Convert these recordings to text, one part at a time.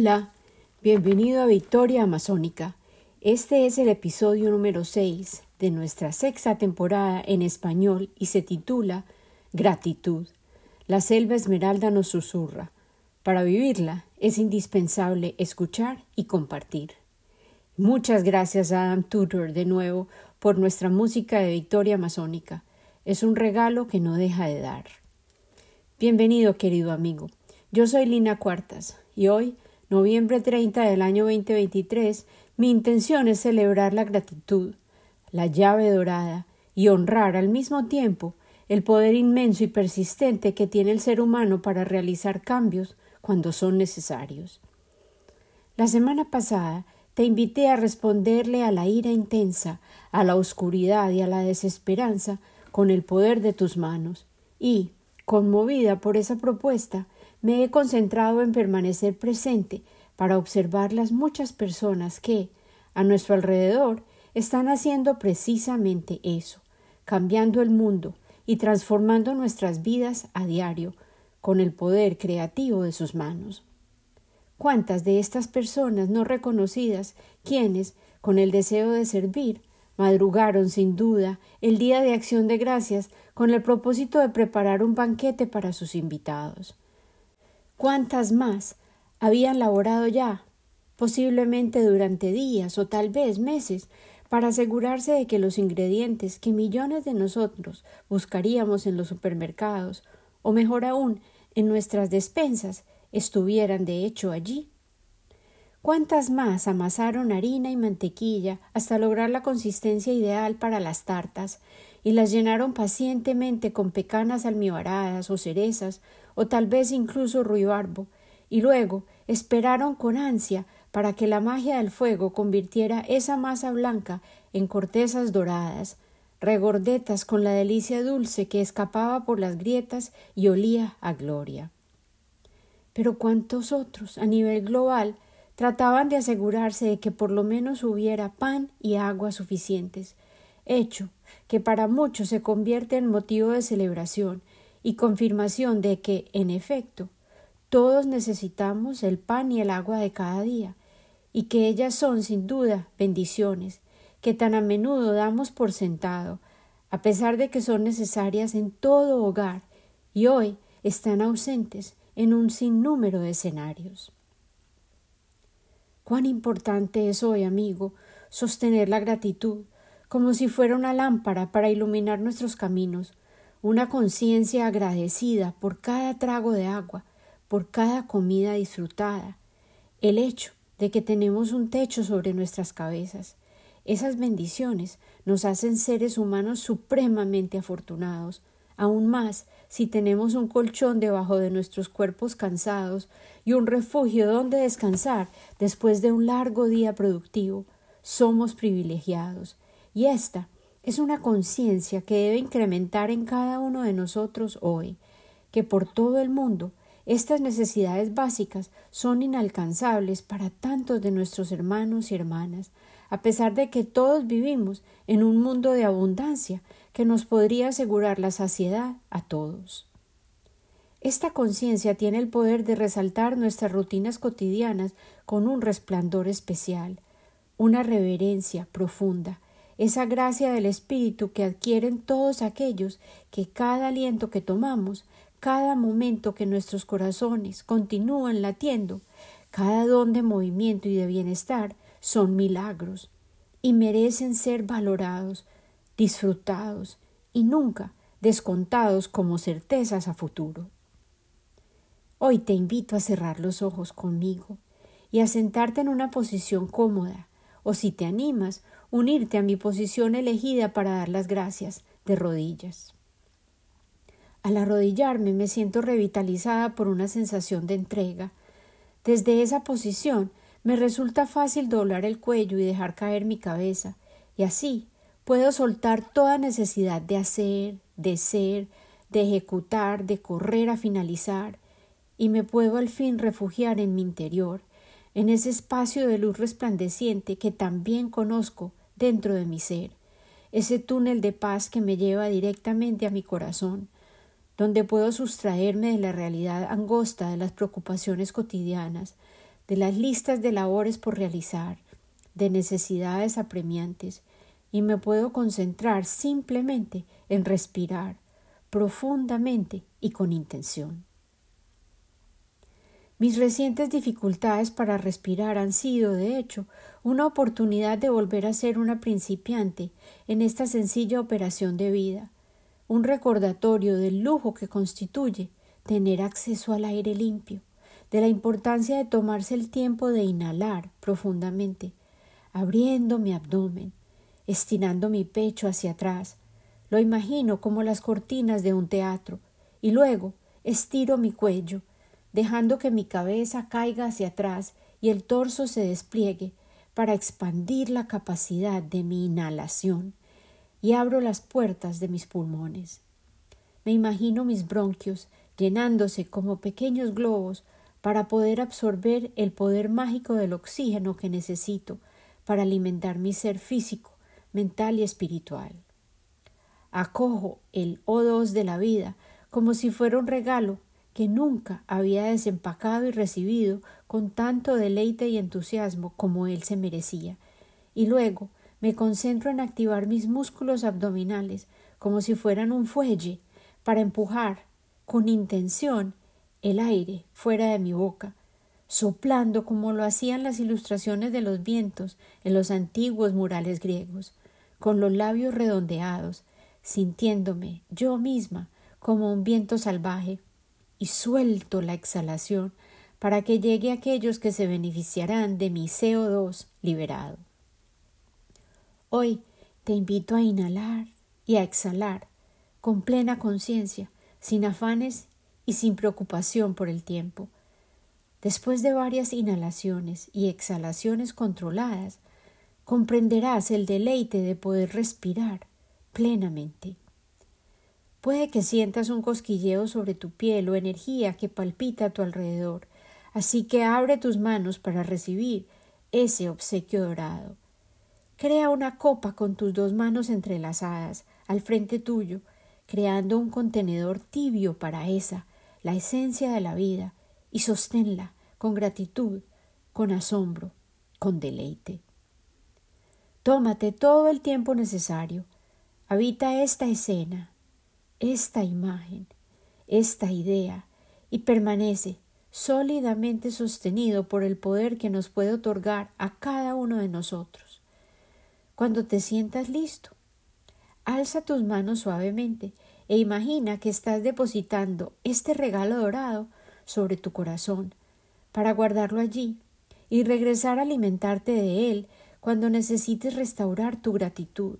Hola, bienvenido a Victoria Amazónica. Este es el episodio número 6 de nuestra sexta temporada en español y se titula Gratitud. La selva esmeralda nos susurra. Para vivirla es indispensable escuchar y compartir. Muchas gracias a Adam Tudor de nuevo por nuestra música de Victoria Amazónica. Es un regalo que no deja de dar. Bienvenido, querido amigo. Yo soy Lina Cuartas y hoy noviembre 30 del año 2023, mi intención es celebrar la gratitud, la llave dorada, y honrar al mismo tiempo el poder inmenso y persistente que tiene el ser humano para realizar cambios cuando son necesarios. La semana pasada te invité a responderle a la ira intensa, a la oscuridad y a la desesperanza con el poder de tus manos, y, conmovida por esa propuesta, me he concentrado en permanecer presente para observar las muchas personas que, a nuestro alrededor, están haciendo precisamente eso, cambiando el mundo y transformando nuestras vidas a diario con el poder creativo de sus manos. ¿Cuántas de estas personas no reconocidas, quienes, con el deseo de servir, madrugaron sin duda el día de acción de gracias con el propósito de preparar un banquete para sus invitados? ¿Cuántas más habían laborado ya, posiblemente durante días o tal vez meses, para asegurarse de que los ingredientes que millones de nosotros buscaríamos en los supermercados, o mejor aún, en nuestras despensas, estuvieran de hecho allí? ¿Cuántas más amasaron harina y mantequilla hasta lograr la consistencia ideal para las tartas y las llenaron pacientemente con pecanas almibaradas o cerezas o tal vez incluso ruibarbo, y luego esperaron con ansia para que la magia del fuego convirtiera esa masa blanca en cortezas doradas, regordetas con la delicia dulce que escapaba por las grietas y olía a gloria. Pero cuántos otros, a nivel global, trataban de asegurarse de que por lo menos hubiera pan y agua suficientes, hecho que para muchos se convierte en motivo de celebración y confirmación de que, en efecto, todos necesitamos el pan y el agua de cada día, y que ellas son, sin duda, bendiciones, que tan a menudo damos por sentado, a pesar de que son necesarias en todo hogar, y hoy están ausentes en un sinnúmero de escenarios. Cuán importante es hoy, amigo, sostener la gratitud, como si fuera una lámpara para iluminar nuestros caminos, una conciencia agradecida por cada trago de agua, por cada comida disfrutada, el hecho de que tenemos un techo sobre nuestras cabezas. Esas bendiciones nos hacen seres humanos supremamente afortunados, aún más si tenemos un colchón debajo de nuestros cuerpos cansados y un refugio donde descansar después de un largo día productivo. Somos privilegiados. Y esta es una conciencia que debe incrementar en cada uno de nosotros hoy, que por todo el mundo estas necesidades básicas son inalcanzables para tantos de nuestros hermanos y hermanas, a pesar de que todos vivimos en un mundo de abundancia que nos podría asegurar la saciedad a todos. Esta conciencia tiene el poder de resaltar nuestras rutinas cotidianas con un resplandor especial, una reverencia profunda, esa gracia del Espíritu que adquieren todos aquellos que cada aliento que tomamos, cada momento que nuestros corazones continúan latiendo, cada don de movimiento y de bienestar son milagros y merecen ser valorados, disfrutados y nunca descontados como certezas a futuro. Hoy te invito a cerrar los ojos conmigo y a sentarte en una posición cómoda, o si te animas, unirte a mi posición elegida para dar las gracias de rodillas. Al arrodillarme me siento revitalizada por una sensación de entrega. Desde esa posición me resulta fácil doblar el cuello y dejar caer mi cabeza, y así puedo soltar toda necesidad de hacer, de ser, de ejecutar, de correr a finalizar, y me puedo al fin refugiar en mi interior, en ese espacio de luz resplandeciente que también conozco dentro de mi ser, ese túnel de paz que me lleva directamente a mi corazón, donde puedo sustraerme de la realidad angosta de las preocupaciones cotidianas, de las listas de labores por realizar, de necesidades apremiantes, y me puedo concentrar simplemente en respirar profundamente y con intención. Mis recientes dificultades para respirar han sido, de hecho, una oportunidad de volver a ser una principiante en esta sencilla operación de vida, un recordatorio del lujo que constituye tener acceso al aire limpio, de la importancia de tomarse el tiempo de inhalar profundamente, abriendo mi abdomen, estirando mi pecho hacia atrás. Lo imagino como las cortinas de un teatro, y luego estiro mi cuello, dejando que mi cabeza caiga hacia atrás y el torso se despliegue para expandir la capacidad de mi inhalación y abro las puertas de mis pulmones. Me imagino mis bronquios llenándose como pequeños globos para poder absorber el poder mágico del oxígeno que necesito para alimentar mi ser físico, mental y espiritual. Acojo el O2 de la vida como si fuera un regalo que nunca había desempacado y recibido con tanto deleite y entusiasmo como él se merecía, y luego me concentro en activar mis músculos abdominales como si fueran un fuelle para empujar con intención el aire fuera de mi boca, soplando como lo hacían las ilustraciones de los vientos en los antiguos murales griegos, con los labios redondeados, sintiéndome yo misma como un viento salvaje y suelto la exhalación para que llegue a aquellos que se beneficiarán de mi CO2 liberado. Hoy te invito a inhalar y a exhalar con plena conciencia, sin afanes y sin preocupación por el tiempo. Después de varias inhalaciones y exhalaciones controladas, comprenderás el deleite de poder respirar plenamente. Puede que sientas un cosquilleo sobre tu piel o energía que palpita a tu alrededor, así que abre tus manos para recibir ese obsequio dorado. Crea una copa con tus dos manos entrelazadas al frente tuyo, creando un contenedor tibio para esa, la esencia de la vida, y sosténla con gratitud, con asombro, con deleite. Tómate todo el tiempo necesario. Habita esta escena, esta imagen, esta idea, y permanece sólidamente sostenido por el poder que nos puede otorgar a cada uno de nosotros. Cuando te sientas listo, alza tus manos suavemente e imagina que estás depositando este regalo dorado sobre tu corazón para guardarlo allí y regresar a alimentarte de él cuando necesites restaurar tu gratitud,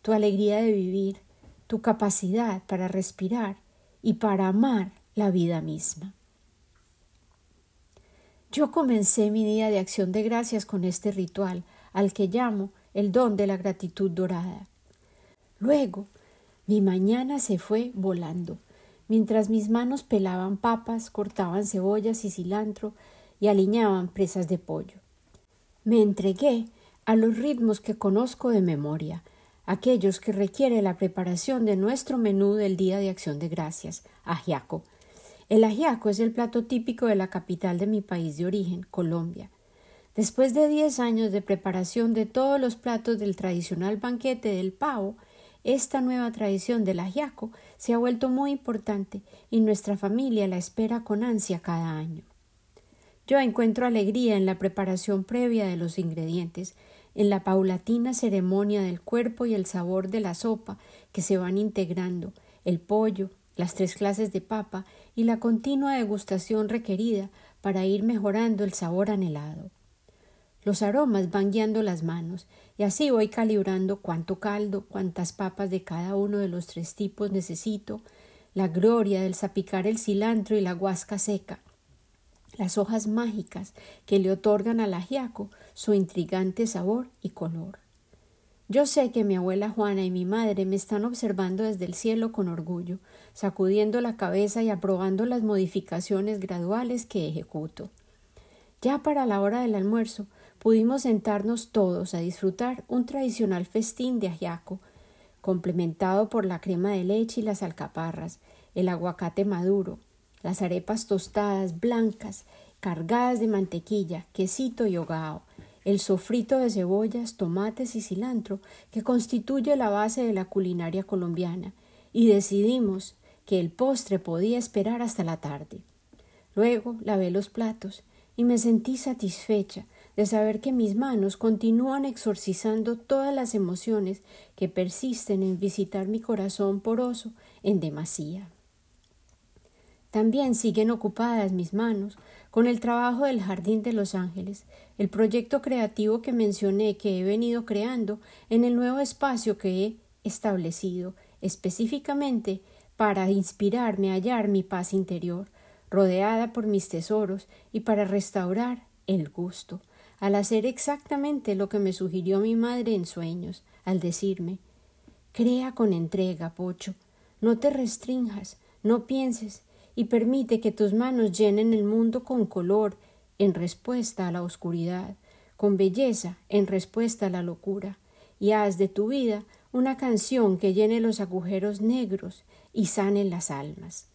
tu alegría de vivir, tu capacidad para respirar y para amar la vida misma. Yo comencé mi día de acción de gracias con este ritual, al que llamo el don de la gratitud dorada. Luego, mi mañana se fue volando, mientras mis manos pelaban papas, cortaban cebollas y cilantro y aliñaban presas de pollo. Me entregué a los ritmos que conozco de memoria, aquellos que requiere la preparación de nuestro menú del Día de Acción de Gracias, ajiaco. El ajiaco es el plato típico de la capital de mi país de origen, Colombia. Después de diez años de preparación de todos los platos del tradicional banquete del pavo, esta nueva tradición del ajiaco se ha vuelto muy importante y nuestra familia la espera con ansia cada año. Yo encuentro alegría en la preparación previa de los ingredientes en la paulatina ceremonia del cuerpo y el sabor de la sopa que se van integrando, el pollo, las tres clases de papa y la continua degustación requerida para ir mejorando el sabor anhelado. Los aromas van guiando las manos y así voy calibrando cuánto caldo, cuántas papas de cada uno de los tres tipos necesito, la gloria del zapicar el cilantro y la guasca seca, las hojas mágicas que le otorgan al ajiaco su intrigante sabor y color. Yo sé que mi abuela Juana y mi madre me están observando desde el cielo con orgullo, sacudiendo la cabeza y aprobando las modificaciones graduales que ejecuto. Ya para la hora del almuerzo pudimos sentarnos todos a disfrutar un tradicional festín de ajiaco, complementado por la crema de leche y las alcaparras, el aguacate maduro, las arepas tostadas blancas cargadas de mantequilla, quesito y hogao, el sofrito de cebollas, tomates y cilantro que constituye la base de la culinaria colombiana, y decidimos que el postre podía esperar hasta la tarde. Luego lavé los platos y me sentí satisfecha de saber que mis manos continúan exorcizando todas las emociones que persisten en visitar mi corazón poroso en demasía. También siguen ocupadas mis manos con el trabajo del Jardín de los Ángeles, el proyecto creativo que mencioné que he venido creando en el nuevo espacio que he establecido específicamente para inspirarme a hallar mi paz interior, rodeada por mis tesoros y para restaurar el gusto, al hacer exactamente lo que me sugirió mi madre en sueños, al decirme Crea con entrega, Pocho, no te restrinjas, no pienses, y permite que tus manos llenen el mundo con color en respuesta a la oscuridad, con belleza en respuesta a la locura, y haz de tu vida una canción que llene los agujeros negros y sane las almas.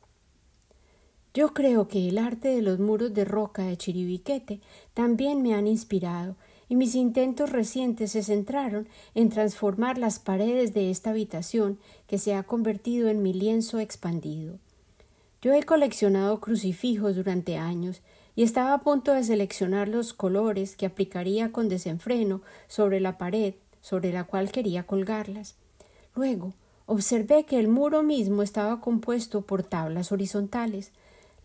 Yo creo que el arte de los muros de roca de Chiribiquete también me han inspirado, y mis intentos recientes se centraron en transformar las paredes de esta habitación que se ha convertido en mi lienzo expandido. Yo he coleccionado crucifijos durante años y estaba a punto de seleccionar los colores que aplicaría con desenfreno sobre la pared sobre la cual quería colgarlas. Luego observé que el muro mismo estaba compuesto por tablas horizontales.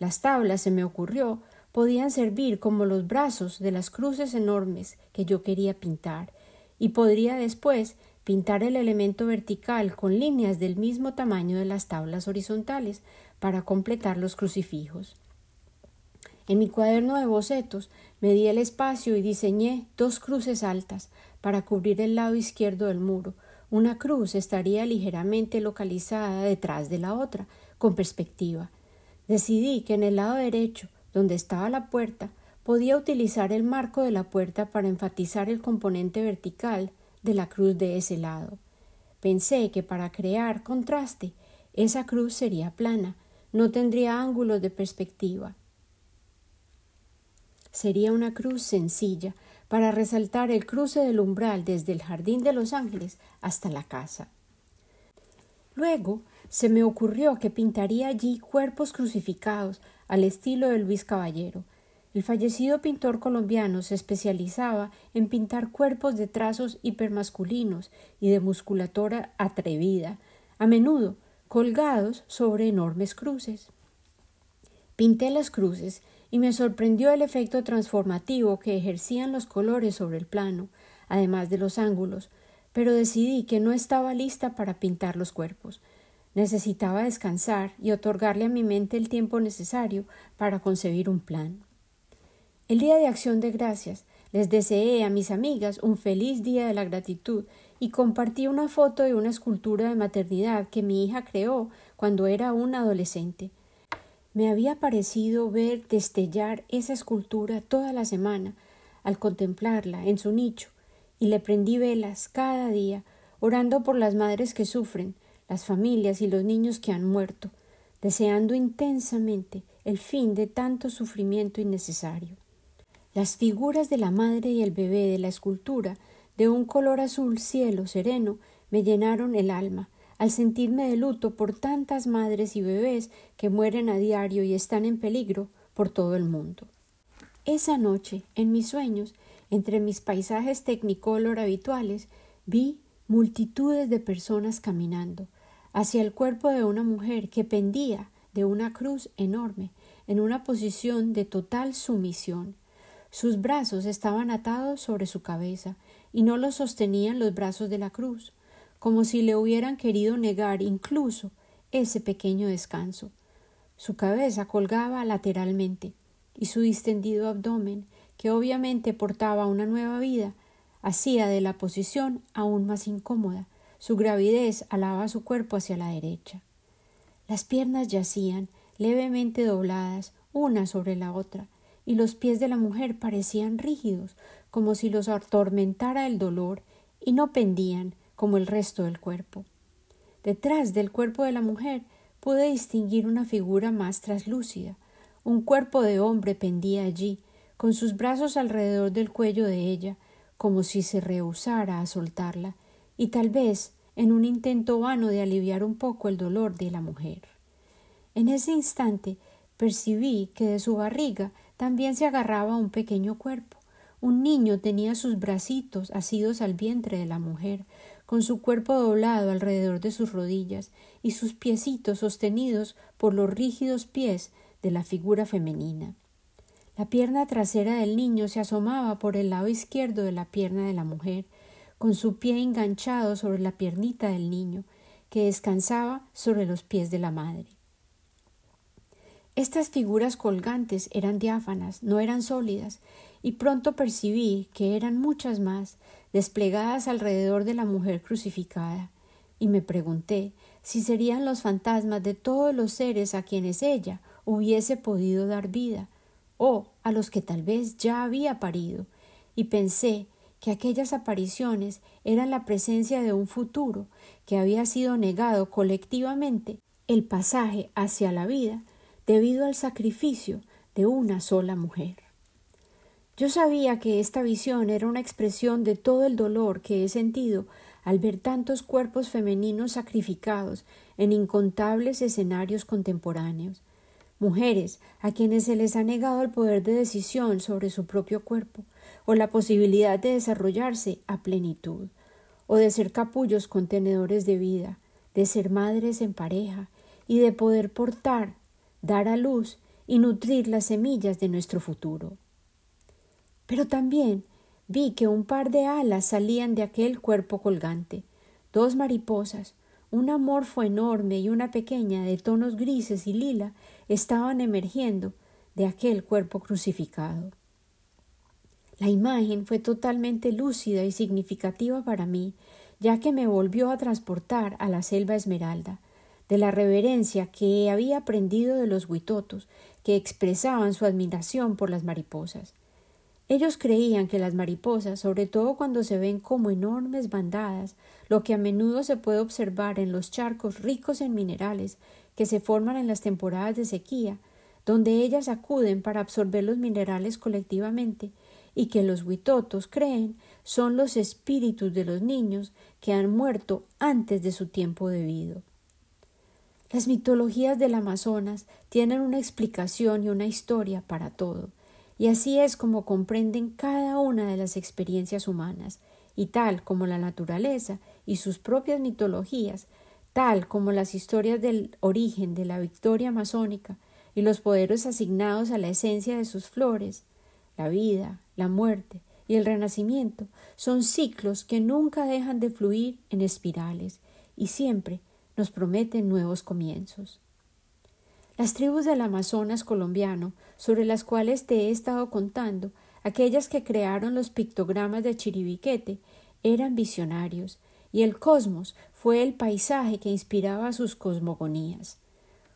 Las tablas, se me ocurrió, podían servir como los brazos de las cruces enormes que yo quería pintar, y podría después pintar el elemento vertical con líneas del mismo tamaño de las tablas horizontales para completar los crucifijos. En mi cuaderno de bocetos me di el espacio y diseñé dos cruces altas para cubrir el lado izquierdo del muro. Una cruz estaría ligeramente localizada detrás de la otra, con perspectiva. Decidí que en el lado derecho, donde estaba la puerta, podía utilizar el marco de la puerta para enfatizar el componente vertical de la cruz de ese lado. Pensé que para crear contraste, esa cruz sería plana, no tendría ángulos de perspectiva. Sería una cruz sencilla para resaltar el cruce del umbral desde el jardín de los ángeles hasta la casa. Luego se me ocurrió que pintaría allí cuerpos crucificados al estilo de Luis Caballero. El fallecido pintor colombiano se especializaba en pintar cuerpos de trazos hipermasculinos y de musculatura atrevida, a menudo colgados sobre enormes cruces. Pinté las cruces y me sorprendió el efecto transformativo que ejercían los colores sobre el plano, además de los ángulos, pero decidí que no estaba lista para pintar los cuerpos. Necesitaba descansar y otorgarle a mi mente el tiempo necesario para concebir un plan. El día de acción de gracias les deseé a mis amigas un feliz día de la gratitud y compartí una foto de una escultura de maternidad que mi hija creó cuando era una adolescente. Me había parecido ver destellar esa escultura toda la semana al contemplarla en su nicho, y le prendí velas cada día, orando por las madres que sufren, las familias y los niños que han muerto, deseando intensamente el fin de tanto sufrimiento innecesario. Las figuras de la madre y el bebé de la escultura de un color azul cielo sereno me llenaron el alma al sentirme de luto por tantas madres y bebés que mueren a diario y están en peligro por todo el mundo. Esa noche, en mis sueños, entre mis paisajes tecnicolor habituales, vi multitudes de personas caminando hacia el cuerpo de una mujer que pendía de una cruz enorme en una posición de total sumisión. Sus brazos estaban atados sobre su cabeza y no los sostenían los brazos de la cruz, como si le hubieran querido negar incluso ese pequeño descanso. Su cabeza colgaba lateralmente y su distendido abdomen, que obviamente portaba una nueva vida, hacía de la posición aún más incómoda. Su gravidez alaba su cuerpo hacia la derecha. Las piernas yacían levemente dobladas una sobre la otra, y los pies de la mujer parecían rígidos, como si los atormentara el dolor, y no pendían como el resto del cuerpo. Detrás del cuerpo de la mujer pude distinguir una figura más traslúcida, Un cuerpo de hombre pendía allí, con sus brazos alrededor del cuello de ella, como si se rehusara a soltarla, y tal vez en un intento vano de aliviar un poco el dolor de la mujer. En ese instante percibí que de su barriga también se agarraba un pequeño cuerpo. Un niño tenía sus bracitos asidos al vientre de la mujer, con su cuerpo doblado alrededor de sus rodillas y sus piecitos sostenidos por los rígidos pies de la figura femenina. La pierna trasera del niño se asomaba por el lado izquierdo de la pierna de la mujer, con su pie enganchado sobre la piernita del niño, que descansaba sobre los pies de la madre. Estas figuras colgantes eran diáfanas, no eran sólidas, y pronto percibí que eran muchas más, desplegadas alrededor de la mujer crucificada, y me pregunté si serían los fantasmas de todos los seres a quienes ella hubiese podido dar vida, o a los que tal vez ya había parido, y pensé que aquellas apariciones eran la presencia de un futuro que había sido negado colectivamente el pasaje hacia la vida debido al sacrificio de una sola mujer. Yo sabía que esta visión era una expresión de todo el dolor que he sentido al ver tantos cuerpos femeninos sacrificados en incontables escenarios contemporáneos, mujeres a quienes se les ha negado el poder de decisión sobre su propio cuerpo, o la posibilidad de desarrollarse a plenitud, o de ser capullos contenedores de vida, de ser madres en pareja, y de poder portar dar a luz y nutrir las semillas de nuestro futuro. Pero también vi que un par de alas salían de aquel cuerpo colgante, dos mariposas, un amorfo enorme y una pequeña de tonos grises y lila estaban emergiendo de aquel cuerpo crucificado. La imagen fue totalmente lúcida y significativa para mí, ya que me volvió a transportar a la selva esmeralda, de la reverencia que había aprendido de los huitotos, que expresaban su admiración por las mariposas. Ellos creían que las mariposas, sobre todo cuando se ven como enormes bandadas, lo que a menudo se puede observar en los charcos ricos en minerales que se forman en las temporadas de sequía, donde ellas acuden para absorber los minerales colectivamente, y que los huitotos creen son los espíritus de los niños que han muerto antes de su tiempo debido. Las mitologías del Amazonas tienen una explicación y una historia para todo, y así es como comprenden cada una de las experiencias humanas, y tal como la naturaleza y sus propias mitologías, tal como las historias del origen de la victoria amazónica y los poderes asignados a la esencia de sus flores, la vida, la muerte y el renacimiento son ciclos que nunca dejan de fluir en espirales y siempre nos prometen nuevos comienzos. Las tribus del Amazonas colombiano, sobre las cuales te he estado contando, aquellas que crearon los pictogramas de Chiribiquete, eran visionarios, y el cosmos fue el paisaje que inspiraba sus cosmogonías.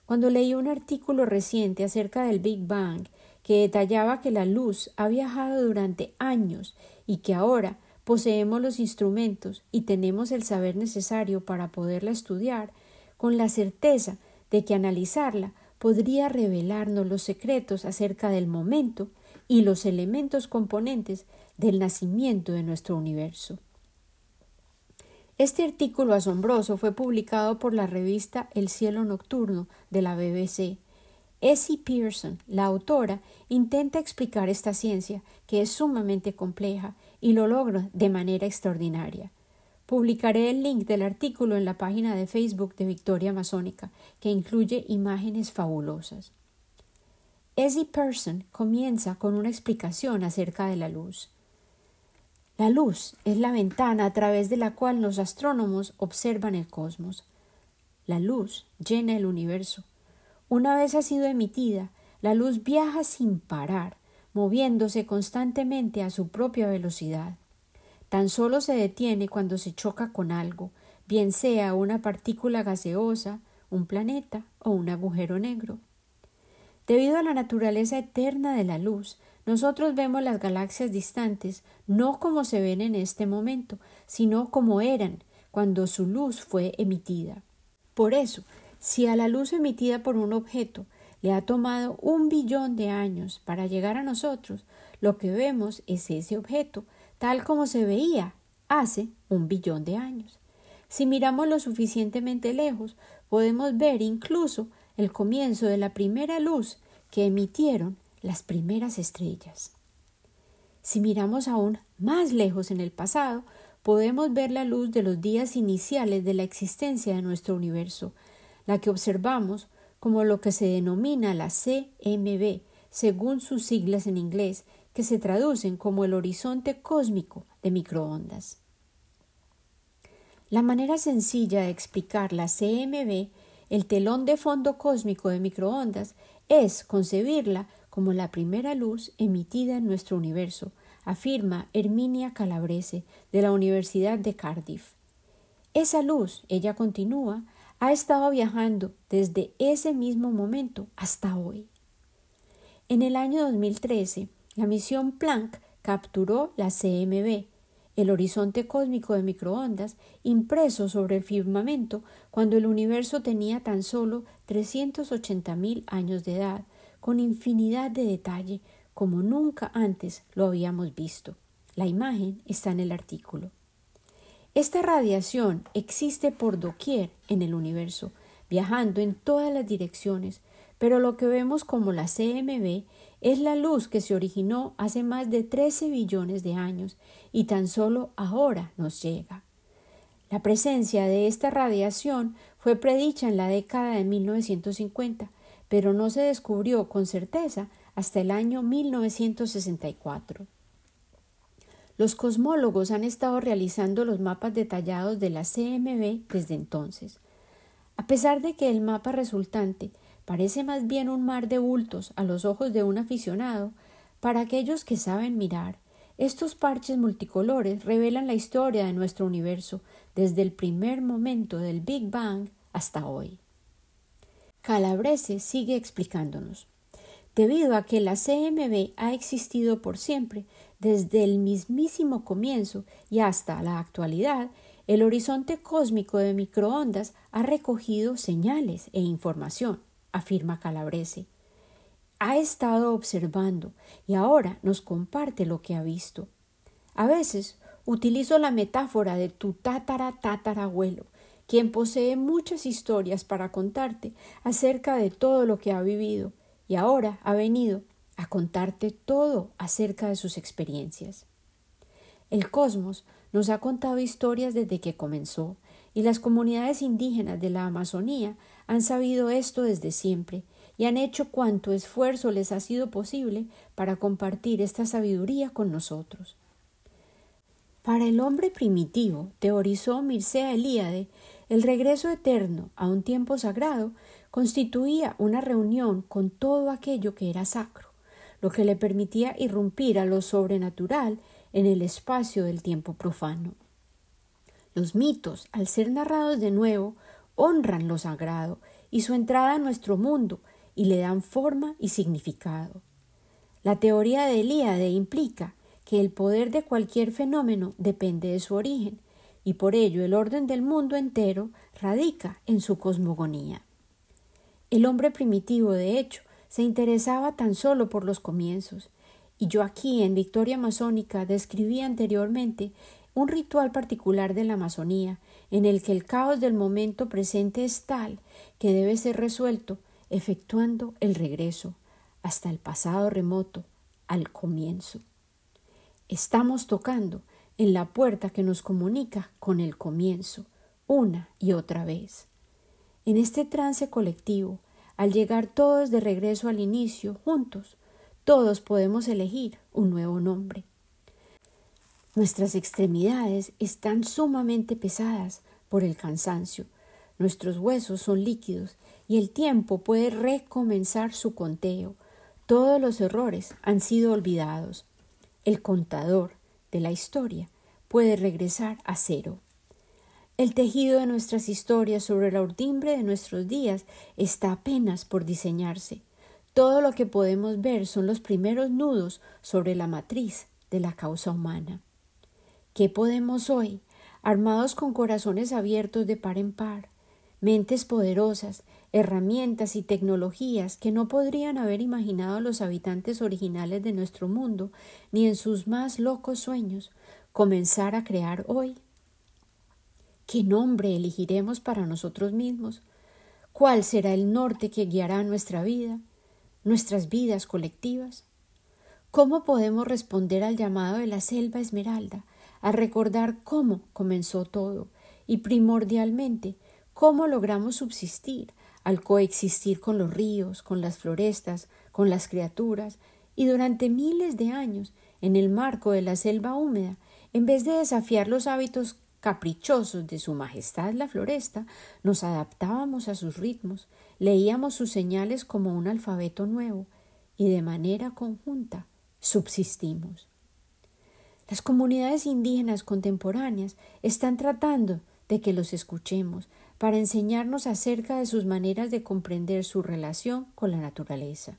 Cuando leí un artículo reciente acerca del Big Bang que detallaba que la luz ha viajado durante años y que ahora poseemos los instrumentos y tenemos el saber necesario para poderla estudiar, con la certeza de que analizarla podría revelarnos los secretos acerca del momento y los elementos componentes del nacimiento de nuestro universo. Este artículo asombroso fue publicado por la revista El cielo nocturno de la BBC Essie Pearson, la autora, intenta explicar esta ciencia, que es sumamente compleja, y lo logra de manera extraordinaria. Publicaré el link del artículo en la página de Facebook de Victoria Masónica, que incluye imágenes fabulosas. Essie Pearson comienza con una explicación acerca de la luz. La luz es la ventana a través de la cual los astrónomos observan el cosmos. La luz llena el universo una vez ha sido emitida, la luz viaja sin parar, moviéndose constantemente a su propia velocidad. Tan solo se detiene cuando se choca con algo, bien sea una partícula gaseosa, un planeta o un agujero negro. Debido a la naturaleza eterna de la luz, nosotros vemos las galaxias distantes no como se ven en este momento, sino como eran cuando su luz fue emitida. Por eso, si a la luz emitida por un objeto le ha tomado un billón de años para llegar a nosotros, lo que vemos es ese objeto, tal como se veía hace un billón de años. Si miramos lo suficientemente lejos, podemos ver incluso el comienzo de la primera luz que emitieron las primeras estrellas. Si miramos aún más lejos en el pasado, podemos ver la luz de los días iniciales de la existencia de nuestro universo, la que observamos como lo que se denomina la CMB, según sus siglas en inglés, que se traducen como el horizonte cósmico de microondas. La manera sencilla de explicar la CMB, el telón de fondo cósmico de microondas, es concebirla como la primera luz emitida en nuestro universo, afirma Herminia Calabrese de la Universidad de Cardiff. Esa luz, ella continúa, ha estado viajando desde ese mismo momento hasta hoy. En el año 2013, la misión Planck capturó la CMB, el horizonte cósmico de microondas, impreso sobre el firmamento cuando el universo tenía tan solo 380.000 años de edad, con infinidad de detalle, como nunca antes lo habíamos visto. La imagen está en el artículo. Esta radiación existe por doquier en el universo, viajando en todas las direcciones, pero lo que vemos como la CMB es la luz que se originó hace más de 13 billones de años y tan solo ahora nos llega. La presencia de esta radiación fue predicha en la década de 1950, pero no se descubrió con certeza hasta el año 1964. Los cosmólogos han estado realizando los mapas detallados de la CMB desde entonces. A pesar de que el mapa resultante parece más bien un mar de bultos a los ojos de un aficionado, para aquellos que saben mirar, estos parches multicolores revelan la historia de nuestro universo desde el primer momento del Big Bang hasta hoy. Calabrese sigue explicándonos. Debido a que la CMB ha existido por siempre, desde el mismísimo comienzo y hasta la actualidad, el horizonte cósmico de microondas ha recogido señales e información, afirma Calabrese. Ha estado observando y ahora nos comparte lo que ha visto. A veces utilizo la metáfora de tu tátara tatarabuelo quien posee muchas historias para contarte acerca de todo lo que ha vivido y ahora ha venido a contarte todo acerca de sus experiencias. El cosmos nos ha contado historias desde que comenzó, y las comunidades indígenas de la Amazonía han sabido esto desde siempre y han hecho cuanto esfuerzo les ha sido posible para compartir esta sabiduría con nosotros. Para el hombre primitivo, teorizó Mircea Eliade, el regreso eterno a un tiempo sagrado constituía una reunión con todo aquello que era sacro, lo que le permitía irrumpir a lo sobrenatural en el espacio del tiempo profano. Los mitos, al ser narrados de nuevo, honran lo sagrado y su entrada a nuestro mundo y le dan forma y significado. La teoría de Eliade implica que el poder de cualquier fenómeno depende de su origen, y por ello el orden del mundo entero radica en su cosmogonía. El hombre primitivo, de hecho, se interesaba tan solo por los comienzos, y yo aquí en Victoria Masónica describí anteriormente un ritual particular de la Amazonía, en el que el caos del momento presente es tal que debe ser resuelto efectuando el regreso hasta el pasado remoto, al comienzo. Estamos tocando en la puerta que nos comunica con el comienzo, una y otra vez. En este trance colectivo, al llegar todos de regreso al inicio, juntos, todos podemos elegir un nuevo nombre. Nuestras extremidades están sumamente pesadas por el cansancio, nuestros huesos son líquidos y el tiempo puede recomenzar su conteo. Todos los errores han sido olvidados el contador de la historia puede regresar a cero. El tejido de nuestras historias sobre la urdimbre de nuestros días está apenas por diseñarse. Todo lo que podemos ver son los primeros nudos sobre la matriz de la causa humana. ¿Qué podemos hoy, armados con corazones abiertos de par en par, mentes poderosas, herramientas y tecnologías que no podrían haber imaginado los habitantes originales de nuestro mundo ni en sus más locos sueños comenzar a crear hoy. ¿Qué nombre elegiremos para nosotros mismos? ¿Cuál será el norte que guiará nuestra vida, nuestras vidas colectivas? ¿Cómo podemos responder al llamado de la selva esmeralda, a recordar cómo comenzó todo y primordialmente cómo logramos subsistir al coexistir con los ríos, con las florestas, con las criaturas y durante miles de años en el marco de la selva húmeda, en vez de desafiar los hábitos caprichosos de su majestad la floresta, nos adaptábamos a sus ritmos, leíamos sus señales como un alfabeto nuevo, y de manera conjunta subsistimos. Las comunidades indígenas contemporáneas están tratando de que los escuchemos para enseñarnos acerca de sus maneras de comprender su relación con la naturaleza.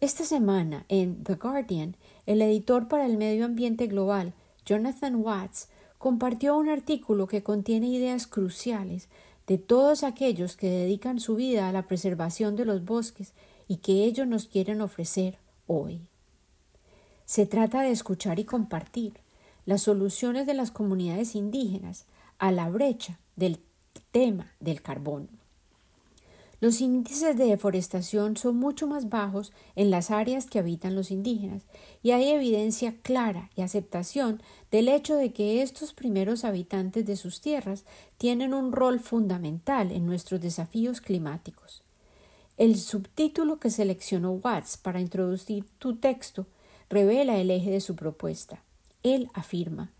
Esta semana, en The Guardian, el editor para el medio ambiente global, Jonathan Watts, compartió un artículo que contiene ideas cruciales de todos aquellos que dedican su vida a la preservación de los bosques y que ellos nos quieren ofrecer hoy. Se trata de escuchar y compartir las soluciones de las comunidades indígenas a la brecha del tema del carbono. Los índices de deforestación son mucho más bajos en las áreas que habitan los indígenas, y hay evidencia clara y aceptación del hecho de que estos primeros habitantes de sus tierras tienen un rol fundamental en nuestros desafíos climáticos. El subtítulo que seleccionó Watts para introducir tu texto revela el eje de su propuesta. Él afirma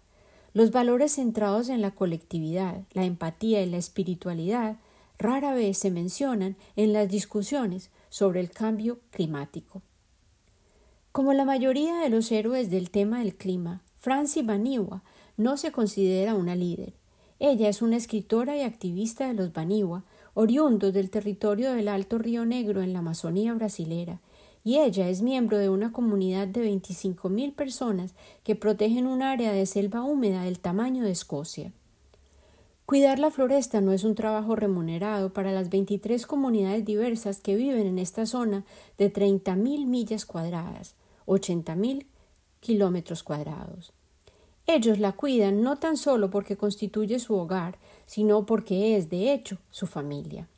los valores centrados en la colectividad, la empatía y la espiritualidad rara vez se mencionan en las discusiones sobre el cambio climático. Como la mayoría de los héroes del tema del clima, Franci Baniwa no se considera una líder. Ella es una escritora y activista de los Baniwa, oriundos del territorio del Alto Río Negro en la Amazonía brasilera, y ella es miembro de una comunidad de veinticinco mil personas que protegen un área de selva húmeda del tamaño de Escocia. Cuidar la floresta no es un trabajo remunerado para las 23 comunidades diversas que viven en esta zona de 30.000 millas cuadradas, 80.000 kilómetros cuadrados. Ellos la cuidan no tan solo porque constituye su hogar, sino porque es, de hecho, su familia.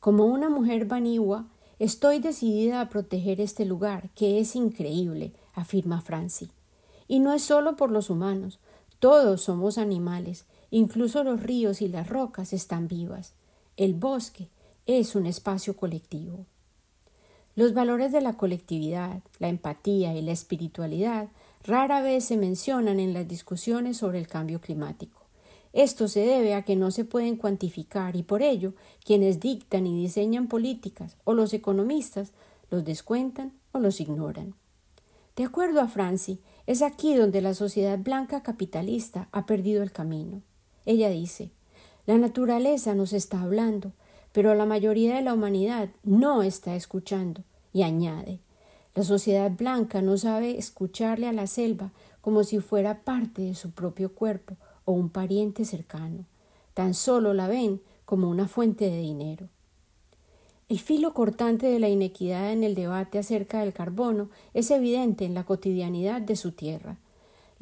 Como una mujer baniwa, estoy decidida a proteger este lugar, que es increíble, afirma Franci. Y no es solo por los humanos, todos somos animales, Incluso los ríos y las rocas están vivas. El bosque es un espacio colectivo. Los valores de la colectividad, la empatía y la espiritualidad rara vez se mencionan en las discusiones sobre el cambio climático. Esto se debe a que no se pueden cuantificar y por ello quienes dictan y diseñan políticas o los economistas los descuentan o los ignoran. De acuerdo a Franci, es aquí donde la sociedad blanca capitalista ha perdido el camino. Ella dice La naturaleza nos está hablando, pero la mayoría de la humanidad no está escuchando, y añade La sociedad blanca no sabe escucharle a la selva como si fuera parte de su propio cuerpo o un pariente cercano. Tan solo la ven como una fuente de dinero. El filo cortante de la inequidad en el debate acerca del carbono es evidente en la cotidianidad de su tierra.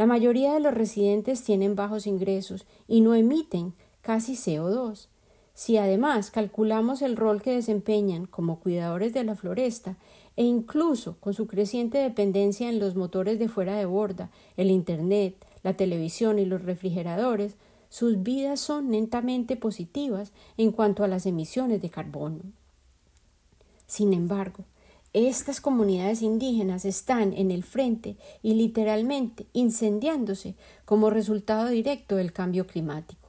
La mayoría de los residentes tienen bajos ingresos y no emiten casi CO2. Si además calculamos el rol que desempeñan como cuidadores de la floresta e incluso con su creciente dependencia en los motores de fuera de borda, el Internet, la televisión y los refrigeradores, sus vidas son netamente positivas en cuanto a las emisiones de carbono. Sin embargo, estas comunidades indígenas están en el frente y literalmente incendiándose como resultado directo del cambio climático.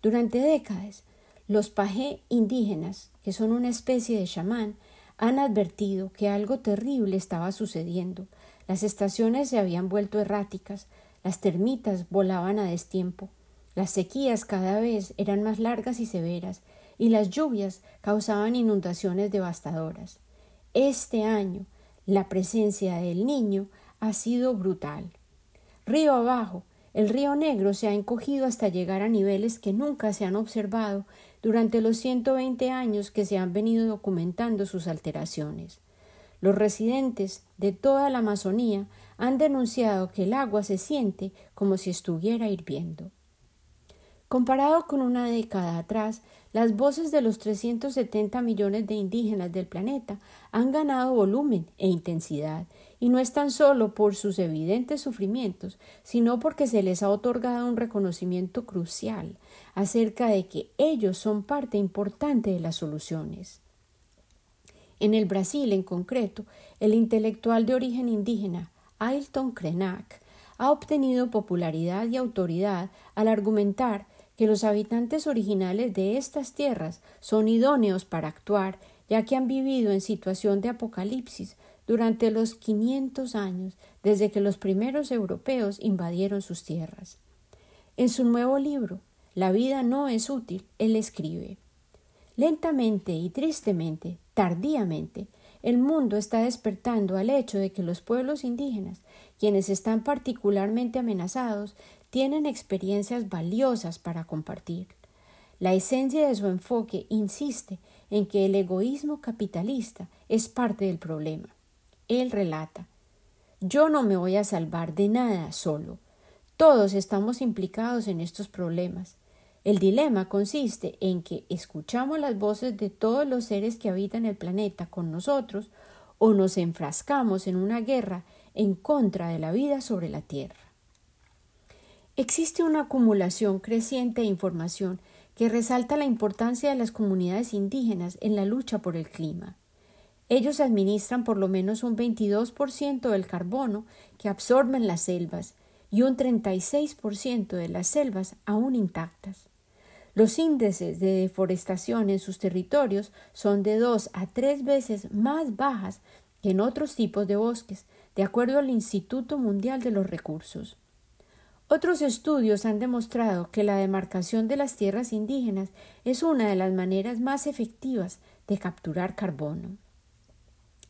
Durante décadas, los pajé indígenas, que son una especie de chamán, han advertido que algo terrible estaba sucediendo. Las estaciones se habían vuelto erráticas, las termitas volaban a destiempo, las sequías cada vez eran más largas y severas, y las lluvias causaban inundaciones devastadoras. Este año la presencia del niño ha sido brutal. Río abajo, el río Negro se ha encogido hasta llegar a niveles que nunca se han observado durante los 120 años que se han venido documentando sus alteraciones. Los residentes de toda la Amazonía han denunciado que el agua se siente como si estuviera hirviendo. Comparado con una década atrás, las voces de los 370 millones de indígenas del planeta han ganado volumen e intensidad, y no es tan solo por sus evidentes sufrimientos, sino porque se les ha otorgado un reconocimiento crucial acerca de que ellos son parte importante de las soluciones. En el Brasil, en concreto, el intelectual de origen indígena Ailton Krenak ha obtenido popularidad y autoridad al argumentar que los habitantes originales de estas tierras son idóneos para actuar, ya que han vivido en situación de apocalipsis durante los 500 años desde que los primeros europeos invadieron sus tierras. En su nuevo libro, La vida no es útil, él escribe Lentamente y tristemente, tardíamente, el mundo está despertando al hecho de que los pueblos indígenas, quienes están particularmente amenazados, tienen experiencias valiosas para compartir. La esencia de su enfoque insiste en que el egoísmo capitalista es parte del problema. Él relata Yo no me voy a salvar de nada solo. Todos estamos implicados en estos problemas. El dilema consiste en que escuchamos las voces de todos los seres que habitan el planeta con nosotros o nos enfrascamos en una guerra en contra de la vida sobre la Tierra. Existe una acumulación creciente de información que resalta la importancia de las comunidades indígenas en la lucha por el clima. Ellos administran por lo menos un 22% del carbono que absorben las selvas y un 36% de las selvas aún intactas. Los índices de deforestación en sus territorios son de dos a tres veces más bajas que en otros tipos de bosques, de acuerdo al Instituto Mundial de los Recursos. Otros estudios han demostrado que la demarcación de las tierras indígenas es una de las maneras más efectivas de capturar carbono.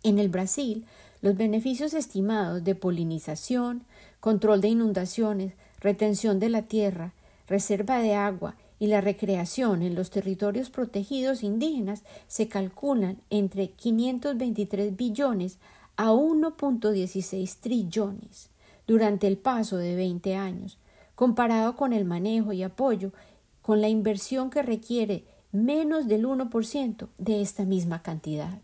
En el Brasil, los beneficios estimados de polinización, control de inundaciones, retención de la tierra, reserva de agua y la recreación en los territorios protegidos indígenas se calculan entre 523 billones a 1.16 trillones durante el paso de 20 años, comparado con el manejo y apoyo con la inversión que requiere menos del 1% de esta misma cantidad.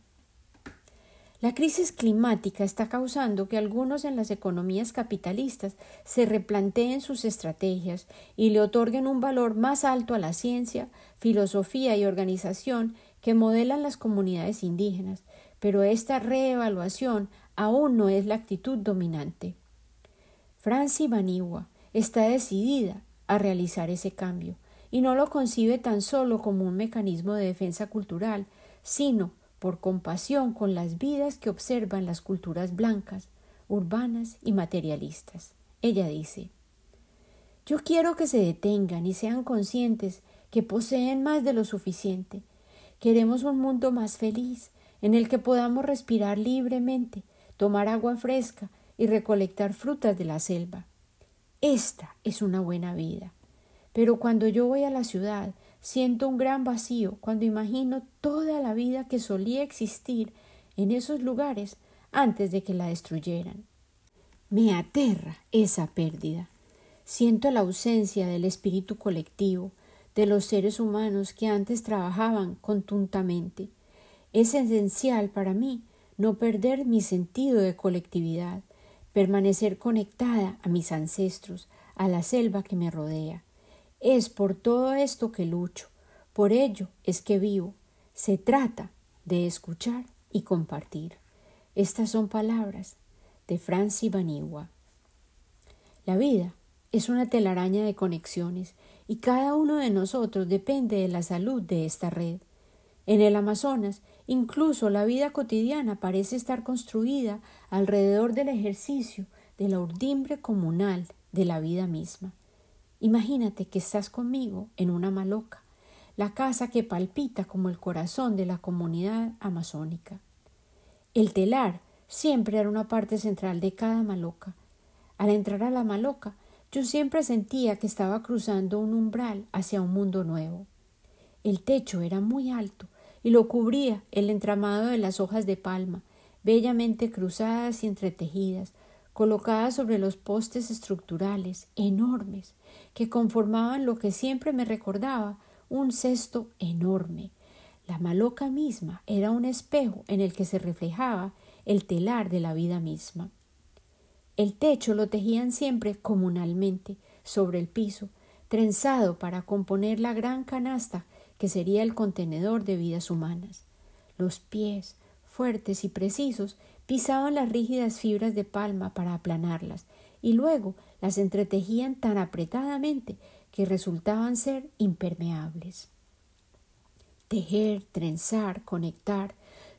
La crisis climática está causando que algunos en las economías capitalistas se replanteen sus estrategias y le otorguen un valor más alto a la ciencia, filosofía y organización que modelan las comunidades indígenas, pero esta reevaluación aún no es la actitud dominante. Franci Baniwa está decidida a realizar ese cambio y no lo concibe tan solo como un mecanismo de defensa cultural, sino por compasión con las vidas que observan las culturas blancas, urbanas y materialistas. Ella dice Yo quiero que se detengan y sean conscientes que poseen más de lo suficiente. Queremos un mundo más feliz, en el que podamos respirar libremente, tomar agua fresca y recolectar frutas de la selva. Esta es una buena vida. Pero cuando yo voy a la ciudad, siento un gran vacío cuando imagino toda la vida que solía existir en esos lugares antes de que la destruyeran. Me aterra esa pérdida. Siento la ausencia del espíritu colectivo, de los seres humanos que antes trabajaban contuntamente. Es esencial para mí no perder mi sentido de colectividad, permanecer conectada a mis ancestros, a la selva que me rodea. Es por todo esto que lucho, por ello es que vivo. Se trata de escuchar y compartir. Estas son palabras de Franci Banigua. La vida es una telaraña de conexiones y cada uno de nosotros depende de la salud de esta red. En el Amazonas, incluso la vida cotidiana parece estar construida alrededor del ejercicio de la urdimbre comunal de la vida misma. Imagínate que estás conmigo en una maloca, la casa que palpita como el corazón de la comunidad amazónica. El telar siempre era una parte central de cada maloca. Al entrar a la maloca, yo siempre sentía que estaba cruzando un umbral hacia un mundo nuevo. El techo era muy alto y lo cubría el entramado de las hojas de palma, bellamente cruzadas y entretejidas, colocadas sobre los postes estructurales enormes que conformaban lo que siempre me recordaba un cesto enorme. La maloca misma era un espejo en el que se reflejaba el telar de la vida misma. El techo lo tejían siempre comunalmente sobre el piso, trenzado para componer la gran canasta que sería el contenedor de vidas humanas. Los pies, fuertes y precisos, pisaban las rígidas fibras de palma para aplanarlas, y luego las entretejían tan apretadamente que resultaban ser impermeables. Tejer, trenzar, conectar,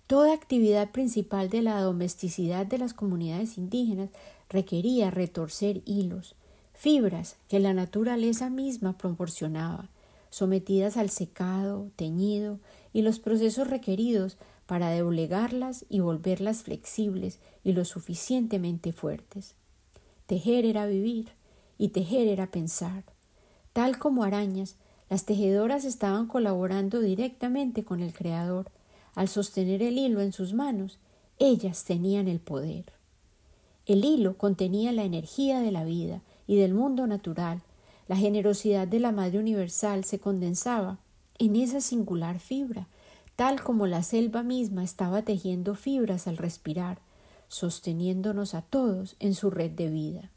toda actividad principal de la domesticidad de las comunidades indígenas requería retorcer hilos, fibras que la naturaleza misma proporcionaba, sometidas al secado, teñido y los procesos requeridos para doblegarlas y volverlas flexibles y lo suficientemente fuertes. Tejer era vivir y tejer era pensar. Tal como arañas, las tejedoras estaban colaborando directamente con el Creador. Al sostener el hilo en sus manos, ellas tenían el poder. El hilo contenía la energía de la vida y del mundo natural. La generosidad de la Madre Universal se condensaba en esa singular fibra tal como la selva misma estaba tejiendo fibras al respirar, sosteniéndonos a todos en su red de vida.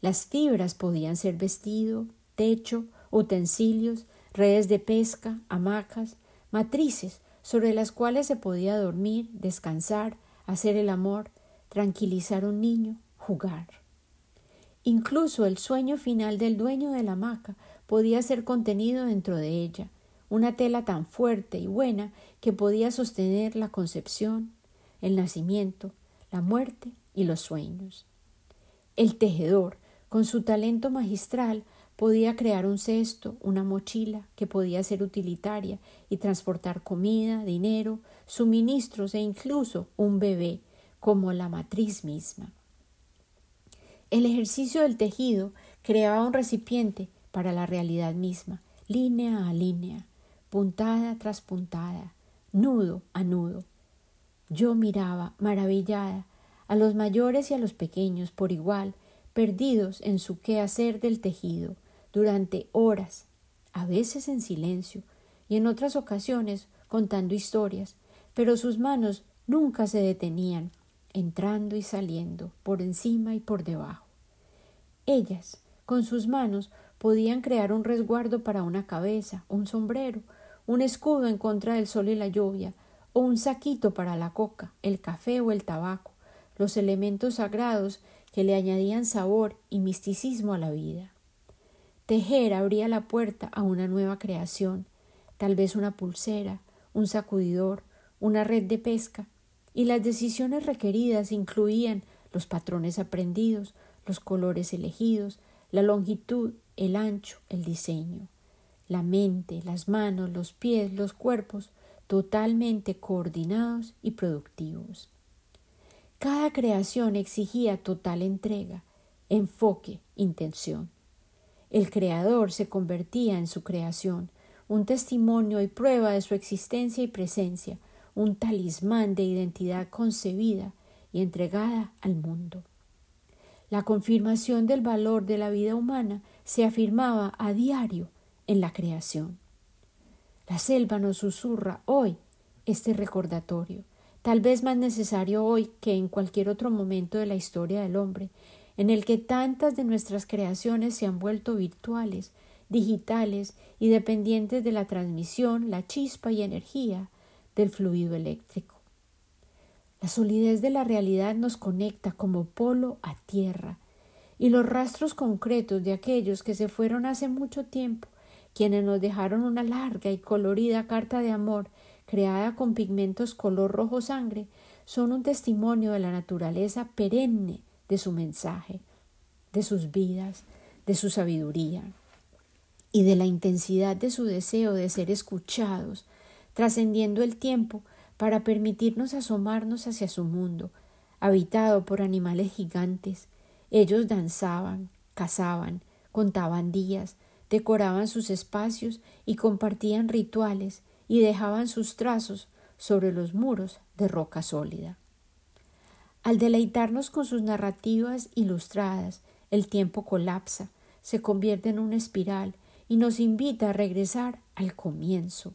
Las fibras podían ser vestido, techo, utensilios, redes de pesca, hamacas, matrices sobre las cuales se podía dormir, descansar, hacer el amor, tranquilizar un niño, jugar. Incluso el sueño final del dueño de la hamaca podía ser contenido dentro de ella, una tela tan fuerte y buena que podía sostener la concepción, el nacimiento, la muerte y los sueños. El tejedor, con su talento magistral, podía crear un cesto, una mochila que podía ser utilitaria y transportar comida, dinero, suministros e incluso un bebé, como la matriz misma. El ejercicio del tejido creaba un recipiente para la realidad misma, línea a línea, puntada tras puntada, nudo a nudo. Yo miraba, maravillada, a los mayores y a los pequeños por igual, perdidos en su quehacer del tejido, durante horas, a veces en silencio, y en otras ocasiones contando historias, pero sus manos nunca se detenían, entrando y saliendo, por encima y por debajo. Ellas, con sus manos, podían crear un resguardo para una cabeza, un sombrero, un escudo en contra del sol y la lluvia, o un saquito para la coca, el café o el tabaco, los elementos sagrados que le añadían sabor y misticismo a la vida. Tejer abría la puerta a una nueva creación, tal vez una pulsera, un sacudidor, una red de pesca, y las decisiones requeridas incluían los patrones aprendidos, los colores elegidos, la longitud, el ancho, el diseño la mente, las manos, los pies, los cuerpos, totalmente coordinados y productivos. Cada creación exigía total entrega, enfoque, intención. El creador se convertía en su creación, un testimonio y prueba de su existencia y presencia, un talismán de identidad concebida y entregada al mundo. La confirmación del valor de la vida humana se afirmaba a diario en la creación. La selva nos susurra hoy este recordatorio, tal vez más necesario hoy que en cualquier otro momento de la historia del hombre, en el que tantas de nuestras creaciones se han vuelto virtuales, digitales y dependientes de la transmisión, la chispa y energía del fluido eléctrico. La solidez de la realidad nos conecta como polo a tierra, y los rastros concretos de aquellos que se fueron hace mucho tiempo quienes nos dejaron una larga y colorida carta de amor creada con pigmentos color rojo sangre, son un testimonio de la naturaleza perenne de su mensaje, de sus vidas, de su sabiduría y de la intensidad de su deseo de ser escuchados, trascendiendo el tiempo para permitirnos asomarnos hacia su mundo, habitado por animales gigantes. Ellos danzaban, cazaban, contaban días, decoraban sus espacios y compartían rituales y dejaban sus trazos sobre los muros de roca sólida. Al deleitarnos con sus narrativas ilustradas, el tiempo colapsa, se convierte en una espiral y nos invita a regresar al comienzo,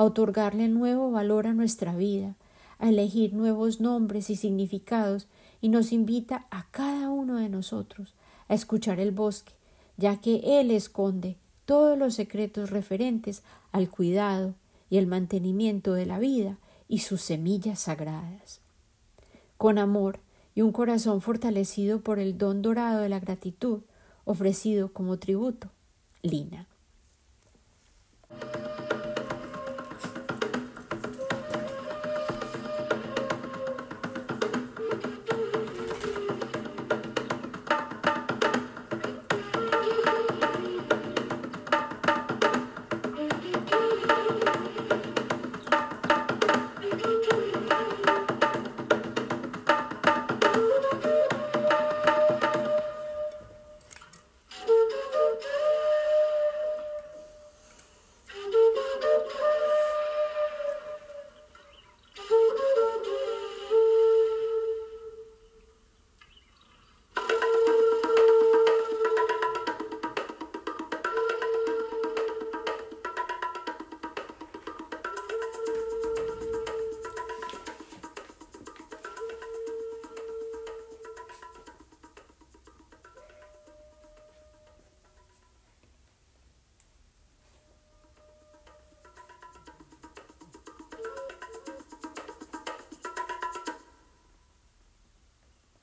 a otorgarle nuevo valor a nuestra vida, a elegir nuevos nombres y significados y nos invita a cada uno de nosotros a escuchar el bosque, ya que él esconde todos los secretos referentes al cuidado y el mantenimiento de la vida y sus semillas sagradas. Con amor y un corazón fortalecido por el don dorado de la gratitud ofrecido como tributo, Lina.